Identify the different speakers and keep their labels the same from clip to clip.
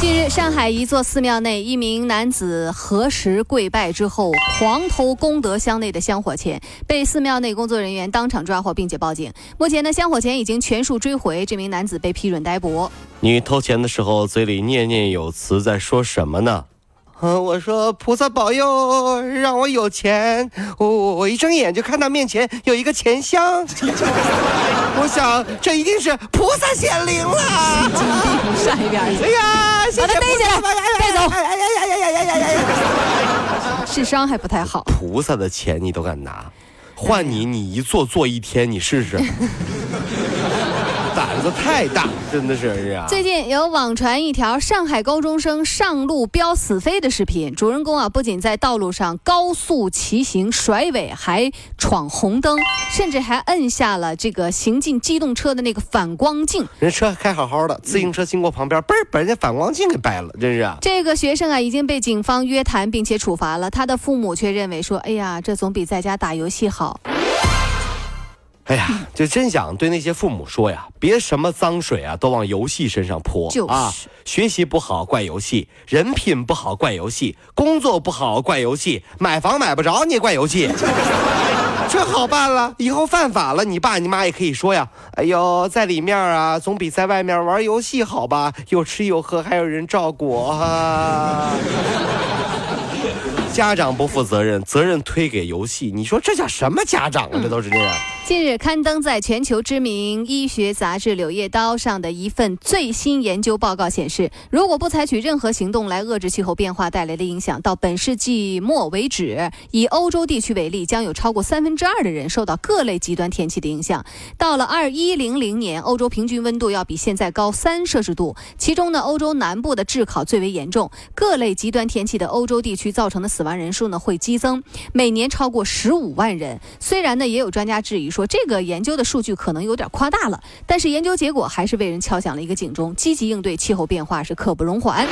Speaker 1: 近日，上海一座寺庙内，一名男子何时跪拜之后，狂偷功德箱内的香火钱，被寺庙内工作人员当场抓获，并且报警。目前呢，香火钱已经全数追回，这名男子被批准逮捕。
Speaker 2: 你偷钱的时候嘴里念念有词，在说什么呢？
Speaker 3: 嗯，我说菩萨保佑，让我有钱。我我我一睁眼就看到面前有一个钱箱，我想这一定是菩萨显灵了。哎呀，谢谢菩萨，
Speaker 1: 带走。
Speaker 3: 哎呀呀呀呀呀呀呀！
Speaker 1: 智商还不太好，
Speaker 2: 菩萨的钱你都敢拿，换你你一坐坐一天，你试试。胆子太大，真的是啊！
Speaker 1: 最近有网传一条上海高中生上路飙死飞的视频，主人公啊不仅在道路上高速骑行甩尾，还闯红灯，甚至还摁下了这个行进机动车的那个反光镜。
Speaker 3: 人车开好好的，自行车经过旁边，嘣儿把人家反光镜给掰了，真是啊！
Speaker 1: 这个学生啊已经被警方约谈并且处罚了，他的父母却认为说，哎呀，这总比在家打游戏好。
Speaker 2: 哎呀，就真想对那些父母说呀，别什么脏水啊都往游戏身上泼
Speaker 1: 就是
Speaker 2: 啊！学习不好怪游戏，人品不好怪游戏，工作不好怪游戏，买房买不着你也怪游戏。
Speaker 3: 这好办了，以后犯法了，你爸你妈也可以说呀。哎呦，在里面啊，总比在外面玩游戏好吧？有吃有喝，还有人照顾啊。
Speaker 2: 家长不负责任，责任推给游戏，你说这叫什么家长啊？这都是这样。
Speaker 1: 近日刊登在全球知名医学杂志《柳叶刀》上的一份最新研究报告显示，如果不采取任何行动来遏制气候变化带来的影响，到本世纪末为止，以欧洲地区为例，将有超过三分之二的人受到各类极端天气的影响。到了二一零零年，欧洲平均温度要比现在高三摄氏度，其中呢，欧洲南部的炙烤最为严重。各类极端天气的欧洲地区造成的死亡人数呢会激增，每年超过十五万人。虽然呢，也有专家质疑说这个研究的数据可能有点夸大了，但是研究结果还是为人敲响了一个警钟：积极应对气候变化是刻不容缓。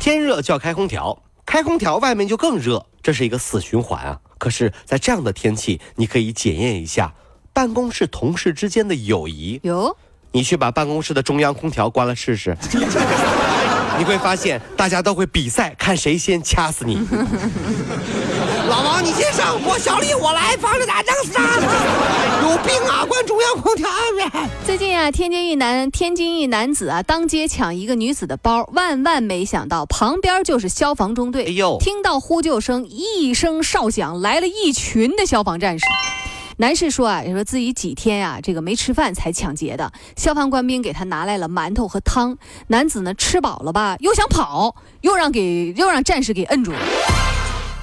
Speaker 2: 天热就要开空调，开空调外面就更热，这是一个死循环啊！可是，在这样的天气，你可以检验一下办公室同事之间的友谊。
Speaker 1: 哟，
Speaker 2: 你去把办公室的中央空调关了试试，你会发现大家都会比赛，看谁先掐死你。
Speaker 3: 老王，你先上，我小丽我来，防着打仗杀。有病啊！关中央空调啊！
Speaker 1: 最近啊，天津一男天津一男子啊，当街抢一个女子的包，万万没想到旁边就是消防中队。
Speaker 2: 哎呦
Speaker 1: 听到呼救声，一声哨响，来了一群的消防战士。男士说啊，说自己几天啊，这个没吃饭才抢劫的。消防官兵给他拿来了馒头和汤。男子呢吃饱了吧，又想跑，又让给又让战士给摁住了。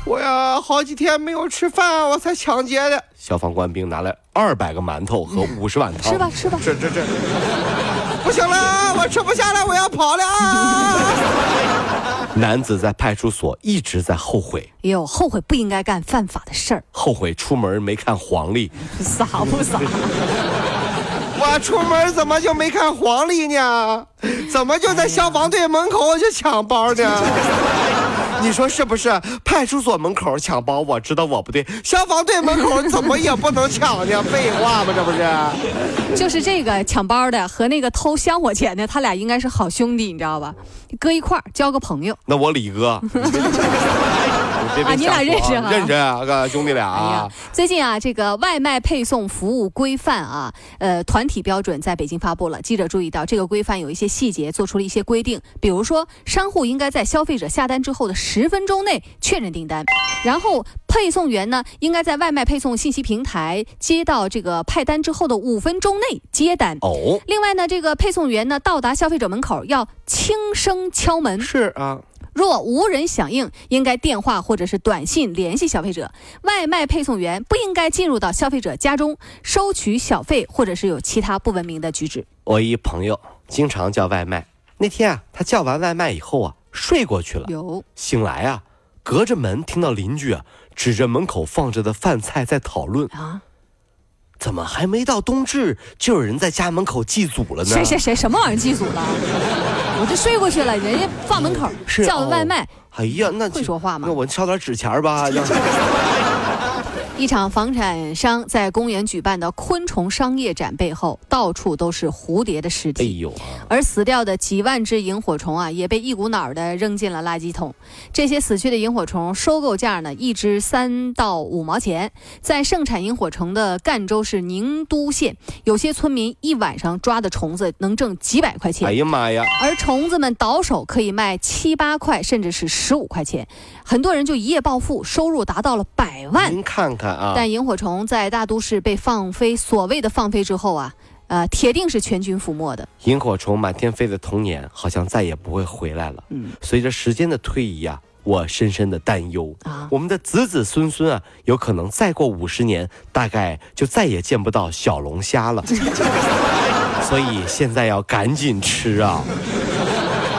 Speaker 3: 我呀，好几天没有吃饭，我才抢劫的。
Speaker 2: 消防官兵拿来二百个馒头和五十碗汤，
Speaker 1: 吃吧吃吧，
Speaker 2: 这这这，
Speaker 3: 不行了，我吃不下了，我要跑了啊！
Speaker 2: 男子在派出所一直在后悔，
Speaker 1: 哎呦，后悔不应该干犯法的事儿，
Speaker 2: 后悔出门没看黄历。
Speaker 1: 傻不傻？
Speaker 3: 我出门怎么就没看黄历呢？怎么就在消防队门口就抢包呢？你说是不是？派出所门口抢包，我知道我不对。消防队门口怎么也不能抢呢？废话吗？这不是？
Speaker 1: 就是这个抢包的和那个偷香火钱的，他俩应该是好兄弟，你知道吧？搁一块儿交个朋友。
Speaker 2: 那我李哥，你别别
Speaker 1: 啊你俩认识啊
Speaker 2: 认识啊，哥兄弟俩啊。，
Speaker 1: 最近啊，这个外卖配送服务规范啊，呃，团体标准在北京发布了。记者注意到，这个规范有一些细节做出了一些规定，比如说，商户应该在消费者下单之后的十分钟内确认订单，然后配送员呢，应该在外卖配送信息平台接到这个派单之后的五分钟内接单。
Speaker 2: 哦，
Speaker 1: 另外呢，这个配送员呢到达消费者门口要轻声敲门，
Speaker 3: 是啊，
Speaker 1: 若无人响应，应该电话或者是短信联系消费者。外卖配送员不应该进入到消费者家中收取小费，或者是有其他不文明的举止。
Speaker 2: 我一朋友经常叫外卖，那天啊，他叫完外卖以后啊，睡过去了。
Speaker 1: 有
Speaker 2: 醒来啊，隔着门听到邻居啊指着门口放着的饭菜在讨论。
Speaker 1: 啊，
Speaker 2: 怎么还没到冬至就有人在家门口祭祖了呢？
Speaker 1: 谁谁谁什么玩意儿祭祖了？我就睡过去了，人家放门口
Speaker 2: 是
Speaker 1: 叫的外卖。
Speaker 2: 哦哎呀，那
Speaker 1: 会说话吗
Speaker 2: 那我烧点纸钱儿吧。让
Speaker 1: 一场房产商在公园举办的昆虫商业展背后，到处都是蝴蝶的尸
Speaker 2: 哎
Speaker 1: 体。
Speaker 2: 呦啊，
Speaker 1: 而死掉的几万只萤火虫啊，也被一股脑儿的扔进了垃圾桶。这些死去的萤火虫收购价呢，一只三到五毛钱。在盛产萤火虫的赣州市宁都县，有些村民一晚上抓的虫子能挣几百块钱。
Speaker 2: 哎呀妈呀！
Speaker 1: 而虫子们倒手可以卖七八块，甚至是十五块钱，很多人就一夜暴富，收入达到了百万。
Speaker 2: 您看看啊，
Speaker 1: 但萤火虫在大都市被放飞，所谓的放飞之后啊，呃，铁定是全军覆没的。
Speaker 2: 萤火虫满天飞的童年好像再也不会回来了。
Speaker 1: 嗯
Speaker 2: 随着时间的推移啊，我深深的担忧
Speaker 1: 啊
Speaker 2: 我们的子子孙孙啊，有可能再过五十年，大概就再也见不到小龙虾了。所以现在要赶紧吃啊！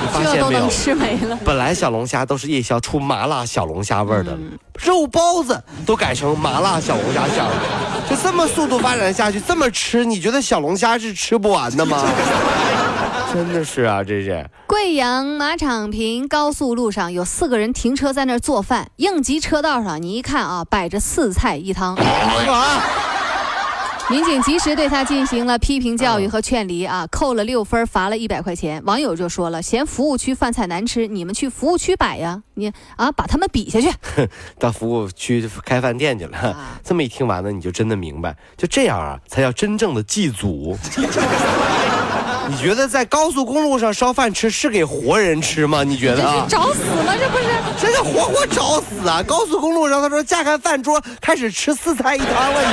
Speaker 2: 你发现没有
Speaker 1: 这都能？吃没了。
Speaker 2: 本来小龙虾都是夜宵出麻辣小龙虾味儿的，
Speaker 1: 嗯
Speaker 2: 肉包子都改成麻辣小龙虾馅儿了。就这么速度发展下去，这么吃，你觉得小龙虾是吃不完的吗？真的是啊，这是。
Speaker 1: 贵阳马场坪高速路上有四个人停车在那儿做饭，应急车道上你一看啊，摆着四菜一汤。
Speaker 2: 啊，
Speaker 1: 民警及时对他进行了批评教育和劝离啊，扣了六分，罚了一百块钱。网友就说了，嫌服务区饭菜难吃，你们去服务区摆呀，你啊把他们比下去。
Speaker 2: 到服务区开饭店去了。
Speaker 1: 啊
Speaker 2: 这么一听完了，你就真的明白，就这样啊，才叫真正的祭祖。你觉得在高速公路上烧饭吃是给活人吃吗？你觉
Speaker 1: 这是
Speaker 2: 得啊？
Speaker 1: 找死吗？这不是？
Speaker 2: 这是活活找死啊！高速公路上，他说架开饭桌，开始吃四菜一汤了，你